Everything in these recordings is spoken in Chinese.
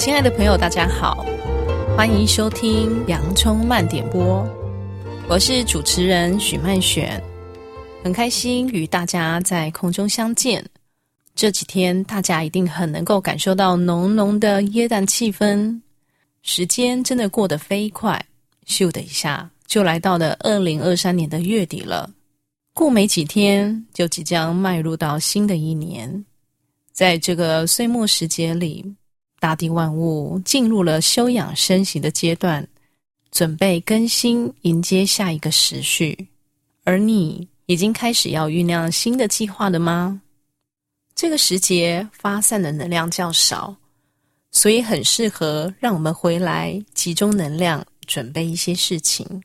亲爱的朋友，大家好，欢迎收听《洋葱慢点播》，我是主持人许曼璇，很开心与大家在空中相见。这几天大家一定很能够感受到浓浓的耶诞气氛，时间真的过得飞快，咻的一下就来到了二零二三年的月底了。过没几天，就即将迈入到新的一年。在这个岁末时节里，大地万物进入了休养生息的阶段，准备更新，迎接下一个时序。而你已经开始要酝酿新的计划了吗？这个时节发散的能量较少，所以很适合让我们回来集中能量，准备一些事情。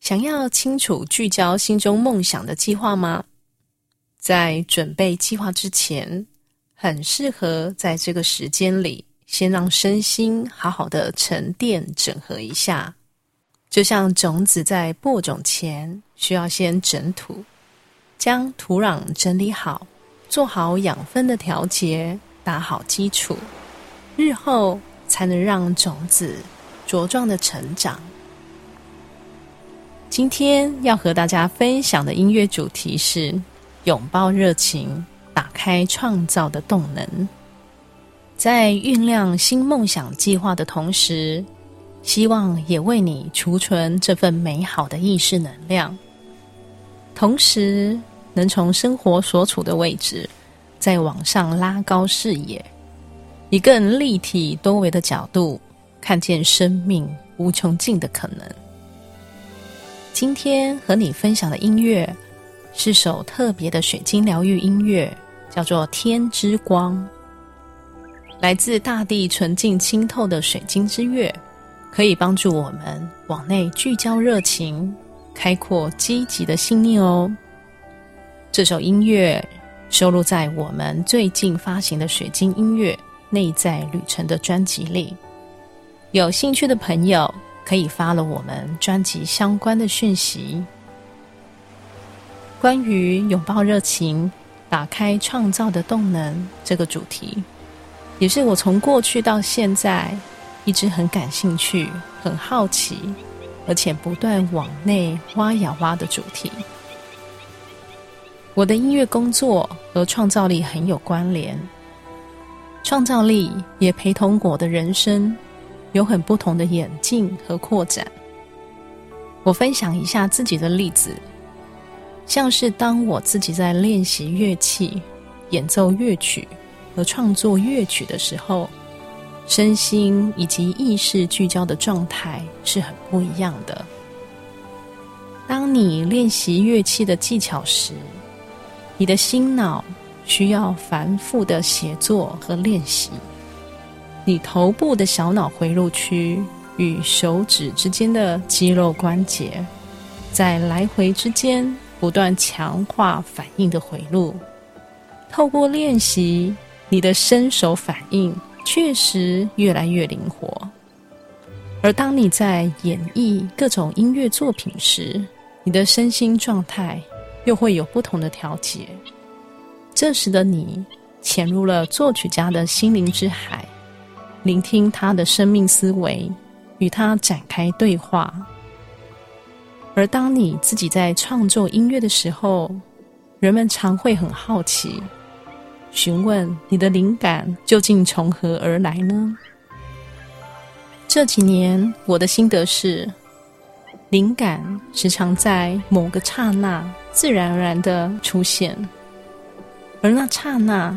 想要清楚聚焦心中梦想的计划吗？在准备计划之前，很适合在这个时间里，先让身心好好的沉淀整合一下。就像种子在播种前，需要先整土，将土壤整理好，做好养分的调节，打好基础，日后才能让种子茁壮的成长。今天要和大家分享的音乐主题是拥抱热情，打开创造的动能。在酝酿新梦想计划的同时，希望也为你储存这份美好的意识能量，同时能从生活所处的位置再往上拉高视野，以更立体多维的角度看见生命无穷尽的可能。今天和你分享的音乐是首特别的水晶疗愈音乐，叫做《天之光》，来自大地纯净清透的水晶之月，可以帮助我们往内聚焦热情，开阔积极的信念哦。这首音乐收录在我们最近发行的水晶音乐《内在旅程》的专辑里，有兴趣的朋友，可以发了我们专辑相关的讯息。关于拥抱热情、打开创造的动能这个主题，也是我从过去到现在一直很感兴趣、很好奇，而且不断往内挖呀挖的主题。我的音乐工作和创造力很有关联，创造力也陪同我的人生。有很不同的演进和扩展。我分享一下自己的例子，像是当我自己在练习乐器、演奏乐曲和创作乐曲的时候，身心以及意识聚焦的状态是很不一样的。当你练习乐器的技巧时，你的心脑需要反复的协作和练习。你头部的小脑回路区与手指之间的肌肉关节，在来回之间不断强化反应的回路。透过练习，你的身手反应确实越来越灵活。而当你在演绎各种音乐作品时，你的身心状态又会有不同的调节。这时的你潜入了作曲家的心灵之海。聆听他的生命思维，与他展开对话。而当你自己在创作音乐的时候，人们常会很好奇，询问你的灵感究竟从何而来呢？这几年我的心得是，灵感时常在某个刹那自然而然的出现，而那刹那。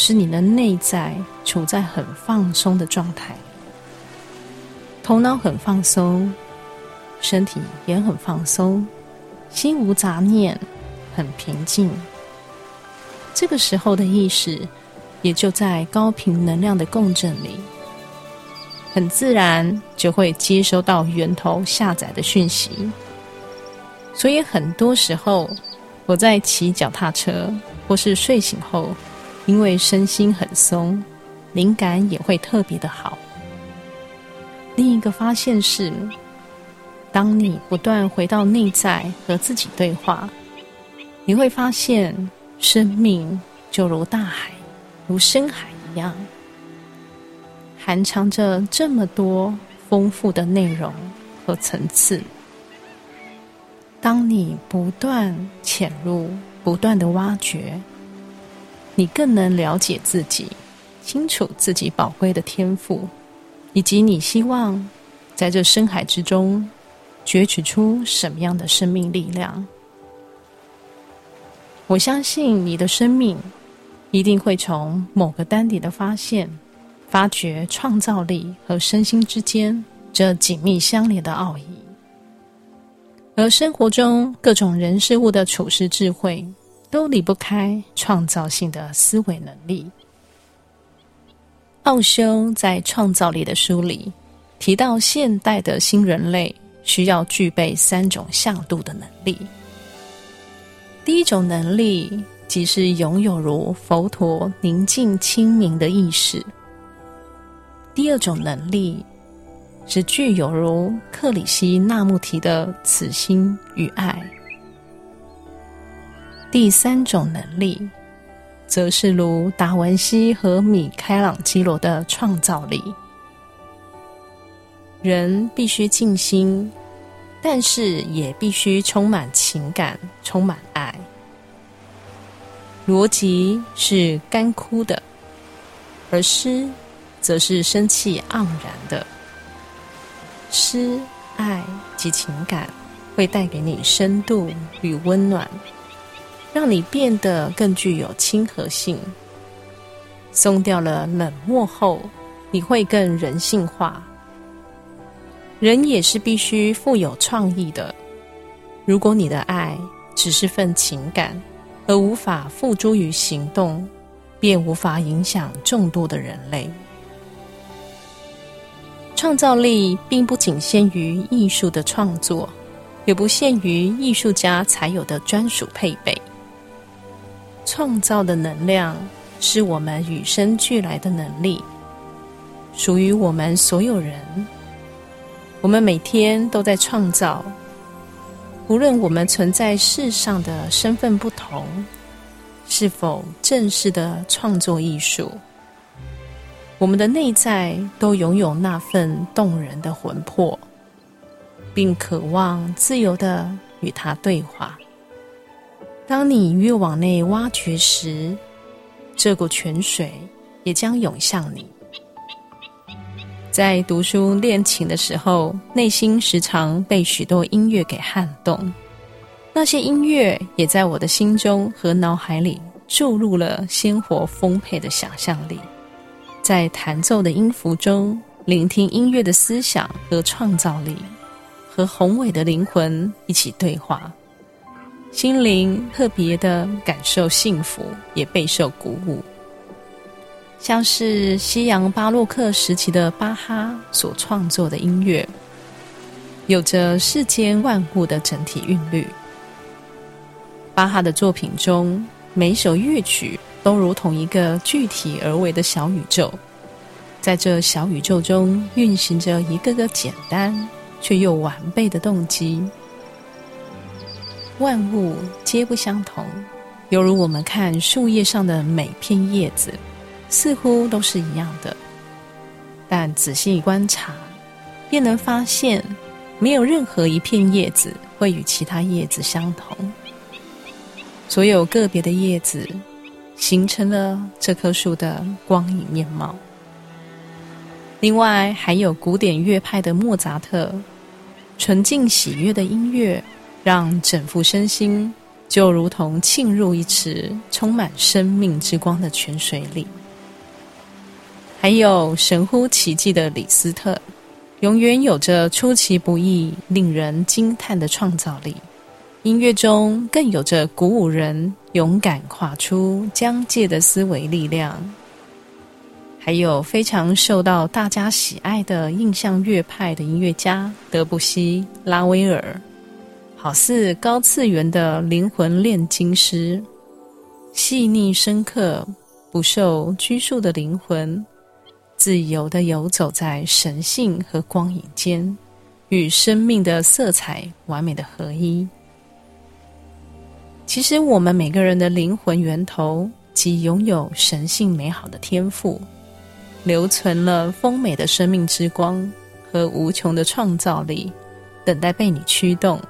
是你的内在处在很放松的状态，头脑很放松，身体也很放松，心无杂念，很平静。这个时候的意识也就在高频能量的共振里，很自然就会接收到源头下载的讯息。所以很多时候，我在骑脚踏车或是睡醒后。因为身心很松，灵感也会特别的好。另一个发现是，当你不断回到内在和自己对话，你会发现生命就如大海，如深海一样。含藏着这么多丰富的内容和层次。当你不断潜入，不断的挖掘，你更能了解自己，清楚自己宝贵的天赋，以及你希望在这深海之中攫取出什么样的生命力量。我相信你的生命一定会从某个丹点的发现，发掘创造力和身心之间这紧密相连的奥义。而生活中各种人事物的处事智慧，都离不开创造性的思维能力。奥修在《创造力》的书里提到，现代的新人类需要具备三种向度的能力。第一种能力，即是拥有如佛陀宁静清明的意识；第二种能力，是具有如克里希那穆提的慈心与爱；第三种能力，则是如达文西和米开朗基罗的创造力。人必须静心。但是也必须充满情感，充满爱。逻辑是干枯的，而诗则是生气盎然的。诗、爱及情感会带给你深度与温暖，让你变得更具有亲和性。松掉了冷漠后，你会更人性化。人也是必须富有创意的。如果你的爱只是份情感，而无法付诸于行动，便无法影响众多的人类。创造力并不仅限于艺术的创作，也不限于艺术家才有的专属配备。创造的能量是我们与生俱来的能力，属于我们所有人。我们每天都在创造，无论我们存在世上的身份不同，是否正式的创作艺术，我们的内在都拥有那份动人的魂魄，并渴望自由的与它对话。当你越往内挖掘时，这股泉水也将涌向你。在读书练琴的时候，内心时常被许多音乐给撼动。那些音乐也在我的心中和脑海里注入了鲜活丰沛的想象力。在弹奏的音符中，聆听音乐的思想和创造力，和宏伟的灵魂一起对话，心灵特别的感受幸福，也备受鼓舞。像是西洋巴洛克时期的巴哈所创作的音乐，有着世间万物的整体韵律。巴哈的作品中，每首乐曲都如同一个具体而微的小宇宙，在这小宇宙中运行着一个个简单却又完备的动机。万物皆不相同，犹如我们看树叶上的每片叶子。似乎都是一样的，但仔细观察，便能发现，没有任何一片叶子会与其他叶子相同。所有个别的叶子，形成了这棵树的光影面貌。另外，还有古典乐派的莫扎特，纯净喜悦的音乐，让整副身心就如同浸入一池充满生命之光的泉水里。还有神乎其技的李斯特，永远有着出其不意、令人惊叹的创造力。音乐中更有着鼓舞人勇敢跨出疆界的思维力量。还有非常受到大家喜爱的印象乐派的音乐家德布西、拉威尔，好似高次元的灵魂炼金师，细腻深刻、不受拘束的灵魂。自由的游走在神性和光影间，与生命的色彩完美的合一。其实，我们每个人的灵魂源头即拥有神性美好的天赋，留存了丰美的生命之光和无穷的创造力，等待被你驱动。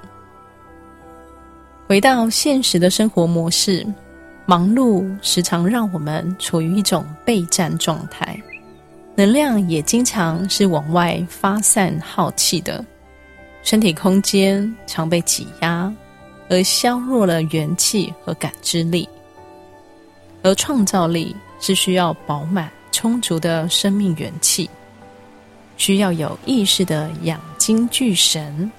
回到现实的生活模式，忙碌时常让我们处于一种备战状态，能量也经常是往外发散耗气的，身体空间常被挤压，而削弱了元气和感知力。而创造力是需要饱满充足的生命元气，需要有意识的养精聚神。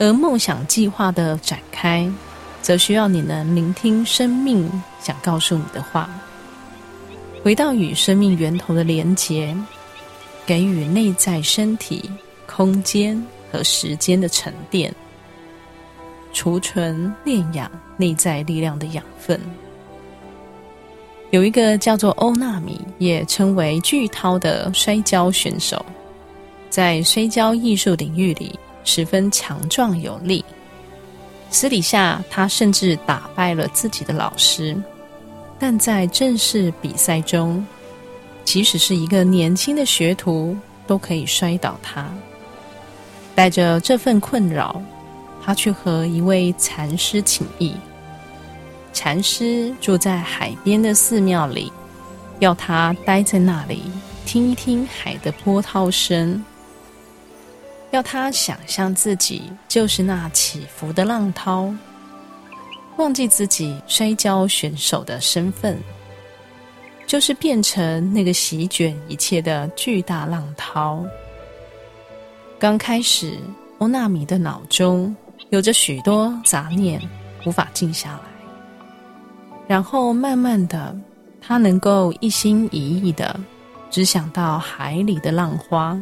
而梦想计划的展开，则需要你能聆听生命想告诉你的话，回到与生命源头的连结，给予内在身体、空间和时间的沉淀，储存炼养内在力量的养分。有一个叫做欧纳米，也称为巨涛的摔跤选手，在摔跤艺术领域里。十分强壮有力。私底下，他甚至打败了自己的老师，但在正式比赛中，即使是一个年轻的学徒都可以摔倒他。带着这份困扰，他去和一位禅师请益。禅师住在海边的寺庙里，要他待在那里听一听海的波涛声。要他想象自己就是那起伏的浪涛，忘记自己摔跤选手的身份，就是变成那个席卷一切的巨大浪涛。刚开始，欧纳米的脑中有着许多杂念，无法静下来。然后慢慢的，他能够一心一意的只想到海里的浪花。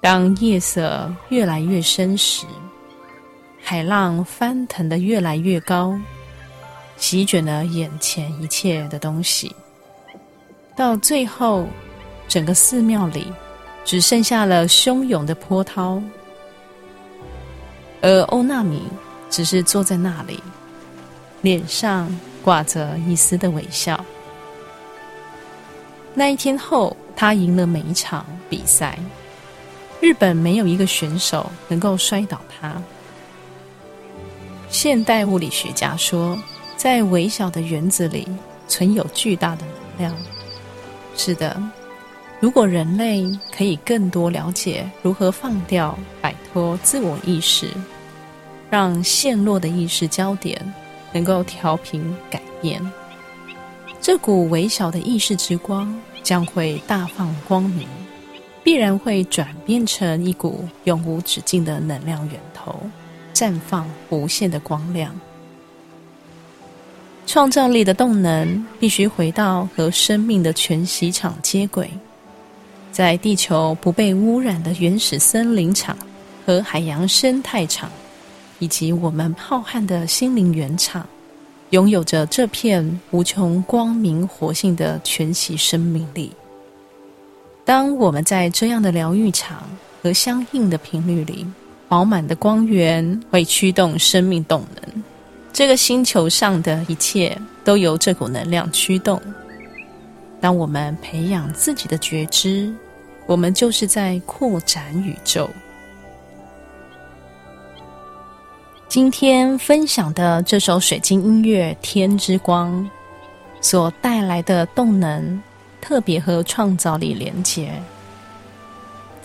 当夜色越来越深时，海浪翻腾的越来越高，席卷了眼前一切的东西。到最后，整个寺庙里只剩下了汹涌的波涛，而欧纳米只是坐在那里，脸上挂着一丝的微笑。那一天后，他赢了每一场比赛。日本没有一个选手能够摔倒他。现代物理学家说，在微小的原子里存有巨大的能量。是的，如果人类可以更多了解如何放掉、摆脱自我意识，让陷落的意识焦点能够调频改变，这股微小的意识之光将会大放光明。必然会转变成一股永无止境的能量源头，绽放无限的光亮。创造力的动能必须回到和生命的全息场接轨，在地球不被污染的原始森林场和海洋生态场，以及我们浩瀚的心灵原场，拥有着这片无穷光明活性的全息生命力。当我们在这样的疗愈场和相应的频率里，饱满的光源会驱动生命动能。这个星球上的一切都由这股能量驱动。当我们培养自己的觉知，我们就是在扩展宇宙。今天分享的这首水晶音乐《天之光》所带来的动能。特别和创造力连结。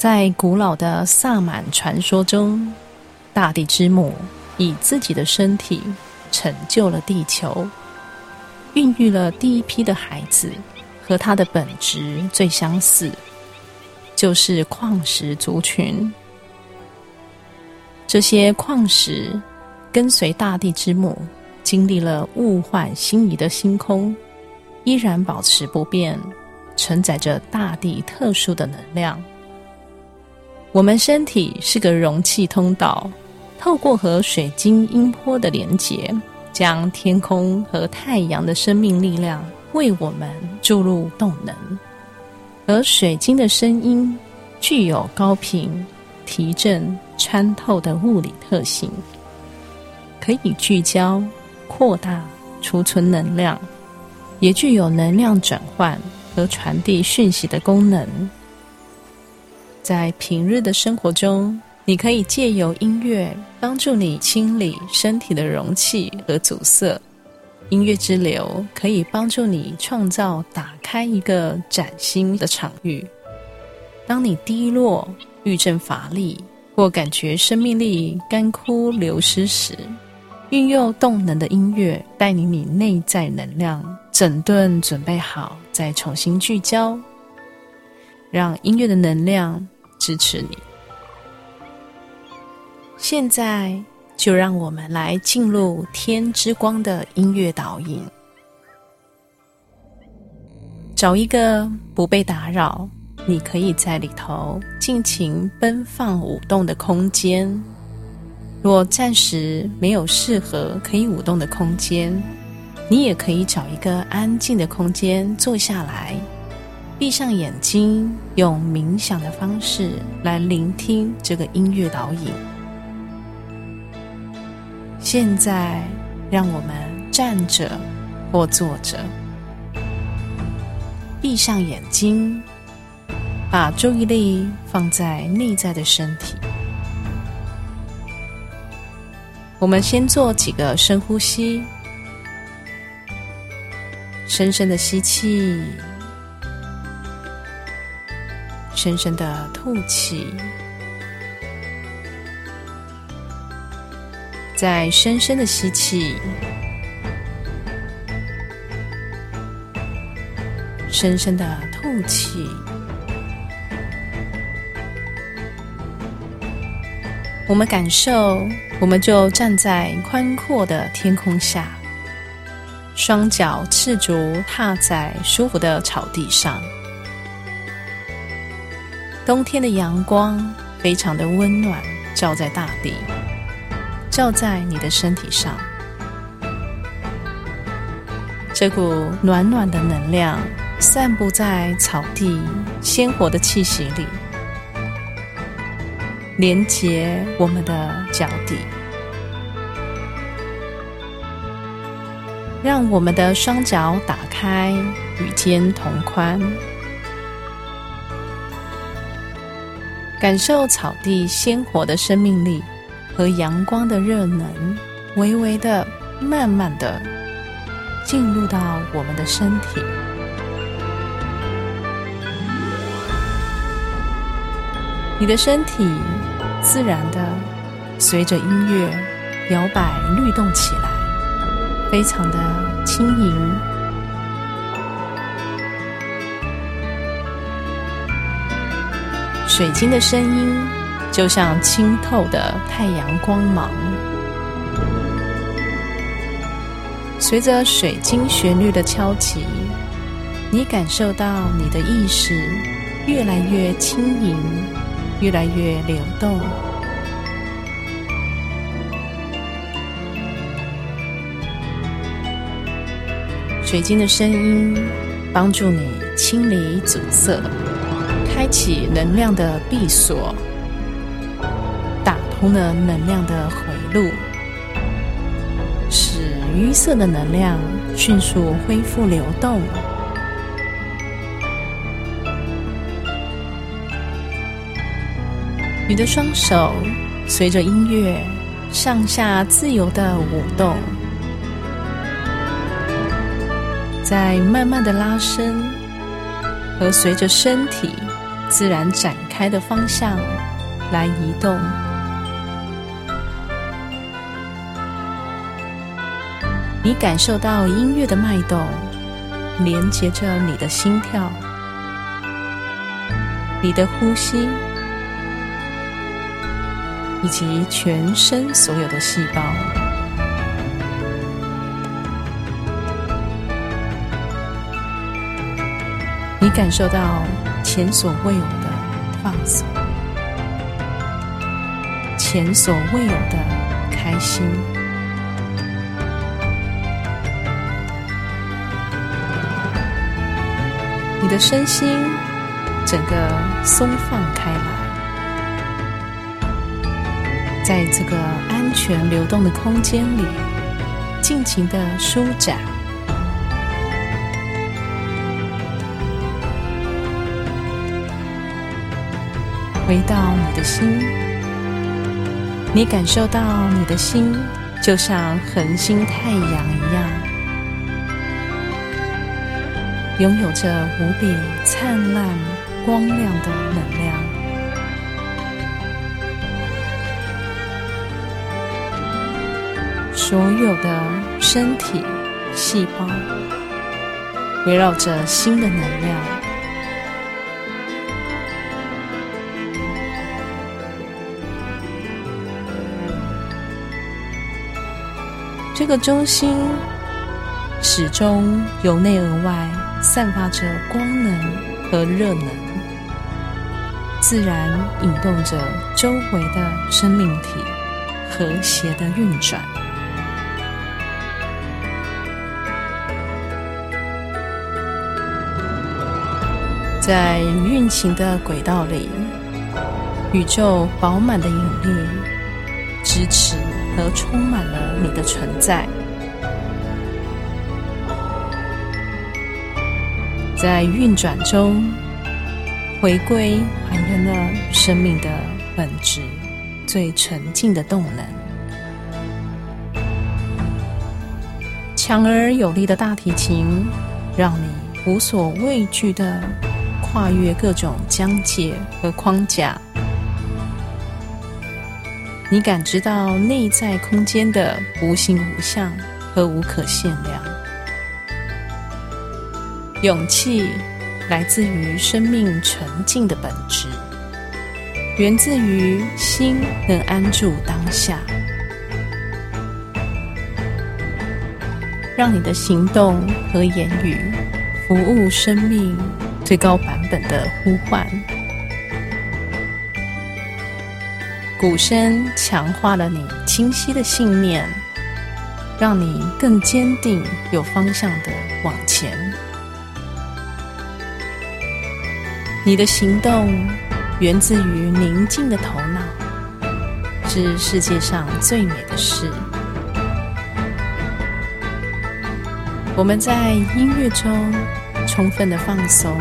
在古老的萨满传说中，大地之母以自己的身体成就了地球，孕育了第一批的孩子，和他的本质最相似，就是矿石族群。这些矿石跟随大地之母，经历了物换星移的星空，依然保持不变。承载着大地特殊的能量。我们身体是个容器通道，透过和水晶音波的连接，将天空和太阳的生命力量为我们注入动能。而水晶的声音具有高频、提振、穿透的物理特性，可以聚焦、扩大、储存能量，也具有能量转换。和传递讯息的功能。在平日的生活中，你可以借由音乐帮助你清理身体的容器和阻塞。音乐之流可以帮助你创造、打开一个崭新的场域。当你低落、郁症乏力，或感觉生命力干枯流失时，运用动能的音乐带领你内在能量整顿，准备好再重新聚焦，让音乐的能量支持你。现在就让我们来进入天之光的音乐导引，找一个不被打扰，你可以在里头尽情奔放舞动的空间。若暂时没有适合可以舞动的空间，你也可以找一个安静的空间坐下来，闭上眼睛，用冥想的方式来聆听这个音乐导引。现在，让我们站着或坐着，闭上眼睛，把注意力放在内在的身体。我们先做几个深呼吸，深深的吸气，深深的吐气，再深深的吸气，深深的吐气。我们感受。我们就站在宽阔的天空下，双脚赤足踏在舒服的草地上。冬天的阳光非常的温暖，照在大地，照在你的身体上。这股暖暖的能量散布在草地鲜活的气息里。连接我们的脚底，让我们的双脚打开，与肩同宽，感受草地鲜活的生命力和阳光的热能，微微的、慢慢的进入到我们的身体。你的身体自然的随着音乐摇摆律动起来，非常的轻盈。水晶的声音就像清透的太阳光芒，随着水晶旋律的敲击，你感受到你的意识越来越轻盈。越来越流动，水晶的声音帮助你清理阻塞，开启能量的闭锁，打通了能量的回路，使淤塞的能量迅速恢复流动。你的双手随着音乐上下自由的舞动，在慢慢的拉伸和随着身体自然展开的方向来移动。你感受到音乐的脉动，连接着你的心跳，你的呼吸。以及全身所有的细胞，你感受到前所未有的放松，前所未有的开心，你的身心整个松放开来。在这个安全流动的空间里，尽情的舒展，回到你的心，你感受到你的心就像恒星太阳一样，拥有着无比灿烂光亮的能量。所有的身体细胞围绕着心的能量，这个中心始终由内而外散发着光能和热能，自然引动着周围的生命体和谐的运转。在运行的轨道里，宇宙饱满的引力支持和充满了你的存在。在运转中，回归还原了生命的本质，最纯净的动能。强而有力的大提琴，让你无所畏惧的。跨越各种疆界和框架，你感知到内在空间的无形无相和无可限量。勇气来自于生命纯净的本质，源自于心能安住当下，让你的行动和言语服务生命。最高版本的呼唤，鼓声强化了你清晰的信念，让你更坚定、有方向的往前。你的行动源自于宁静的头脑，是世界上最美的事。我们在音乐中。充分的放松，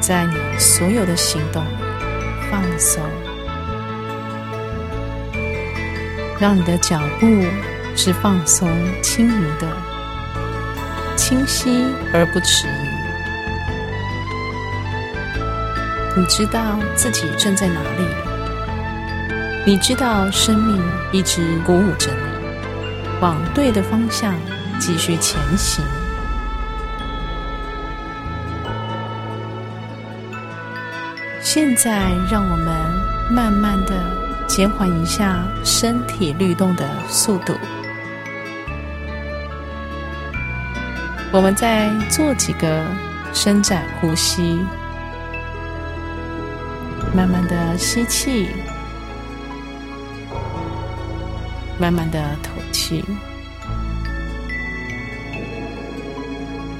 在你所有的行动放松，让你的脚步是放松、轻盈的，清晰而不迟疑。你知道自己正在哪里，你知道生命一直鼓舞着你，往对的方向继续前行。现在，让我们慢慢的减缓一下身体律动的速度。我们再做几个伸展呼吸，慢慢的吸气，慢慢的吐气，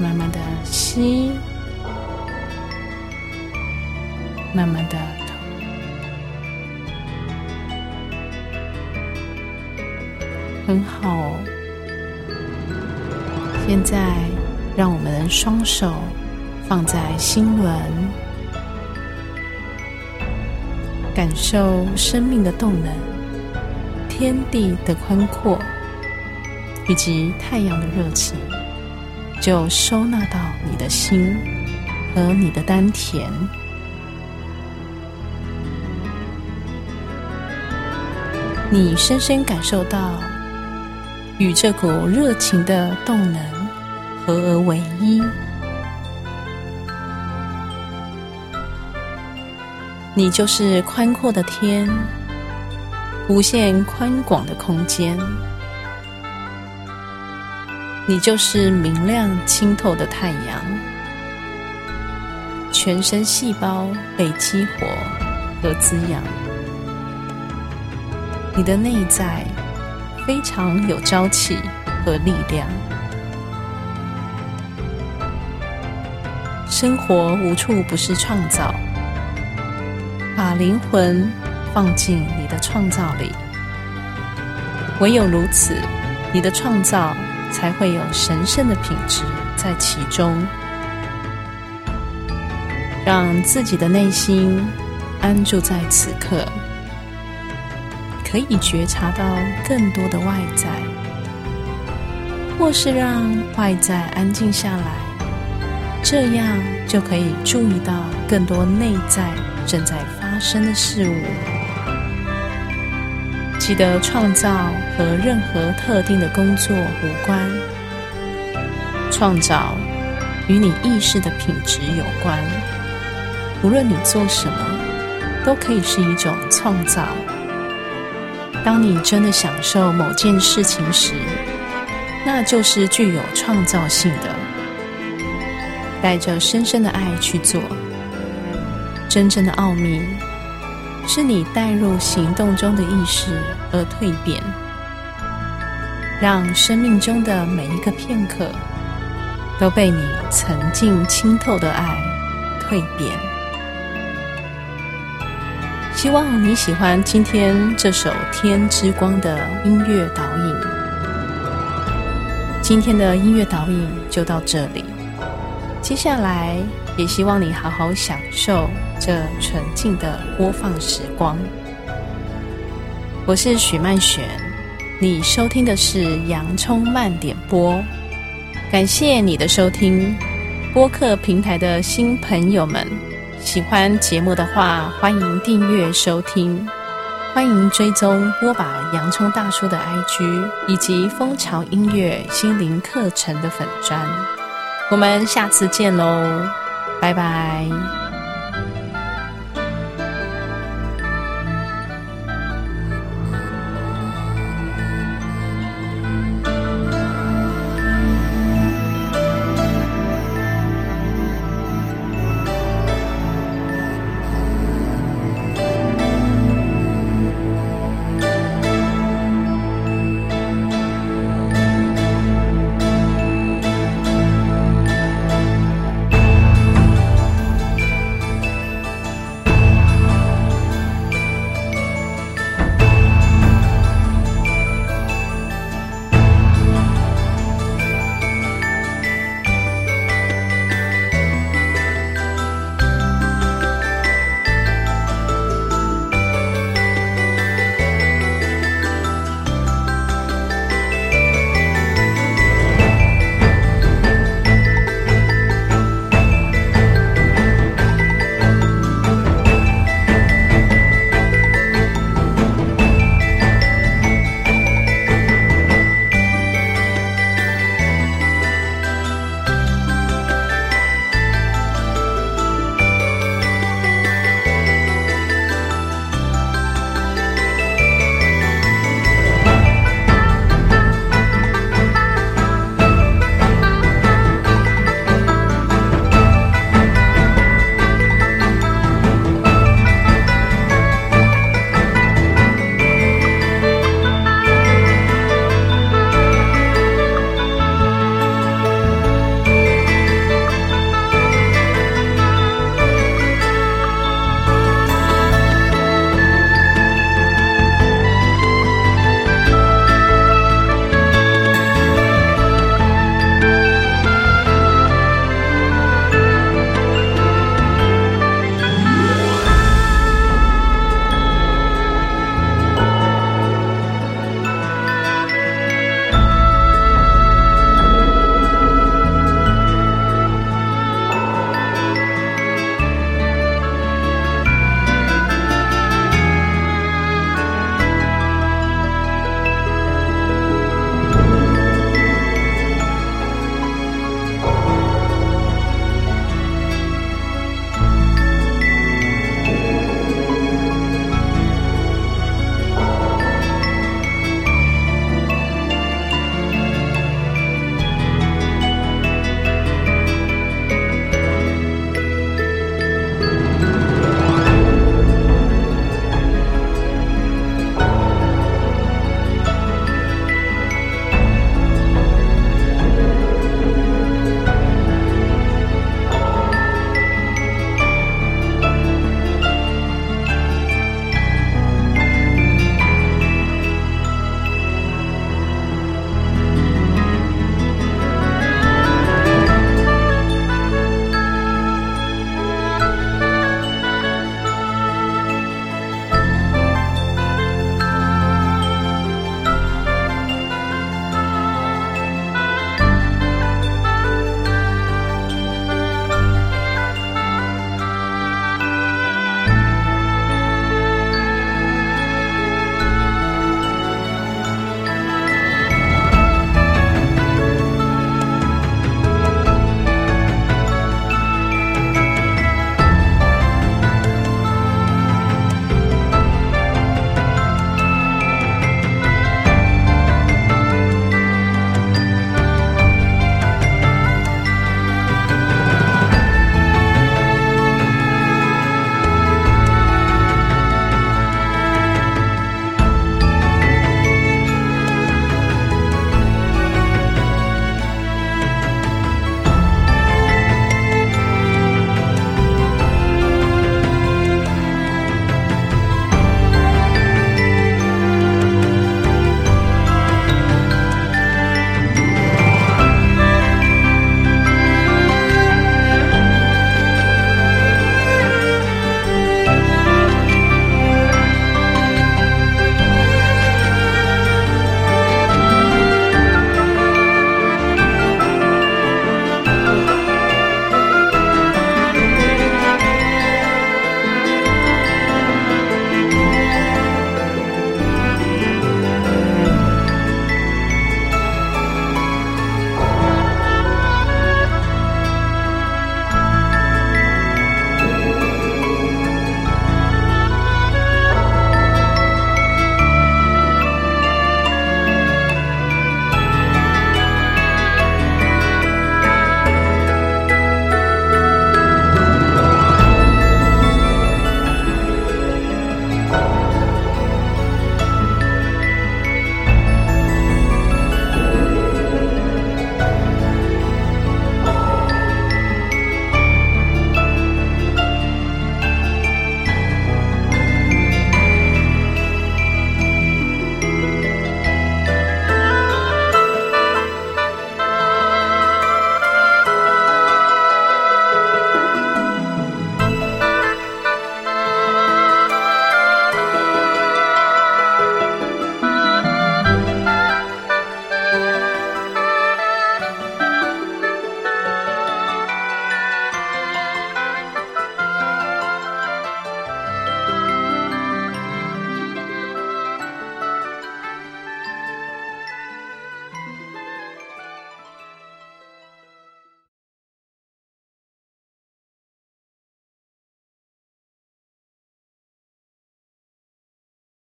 慢慢的吸。慢慢的很好。现在，让我们双手放在心轮，感受生命的动能、天地的宽阔，以及太阳的热情，就收纳到你的心和你的丹田。你深深感受到与这股热情的动能合而为一，你就是宽阔的天，无限宽广的空间，你就是明亮清透的太阳，全身细胞被激活和滋养。你的内在非常有朝气和力量，生活无处不是创造，把灵魂放进你的创造里，唯有如此，你的创造才会有神圣的品质在其中，让自己的内心安住在此刻，可以觉察到更多的外在，或是让外在安静下来，这样就可以注意到更多内在正在发生的事物。记得创造和任何特定的工作无关，创造与你意识的品质有关。无论你做什么，都可以是一种创造。当你真的享受某件事情时，那就是具有创造性的。带着深深的爱去做，真正的奥秘是你带入行动中的意识而蜕变，让生命中的每一个片刻都被你曾经清透的爱蜕变。希望你喜欢今天这首《天之光》的音乐导引。今天的音乐导引就到这里，接下来也希望你好好享受这纯净的播放时光。我是许曼璇，你收听的是洋葱慢点播，感谢你的收听。播客平台的新朋友们。喜欢节目的话，欢迎订阅收听，欢迎追踪播把洋葱大叔的 IG 以及蜂巢音乐心灵课程的粉专。我们下次见喽，拜拜。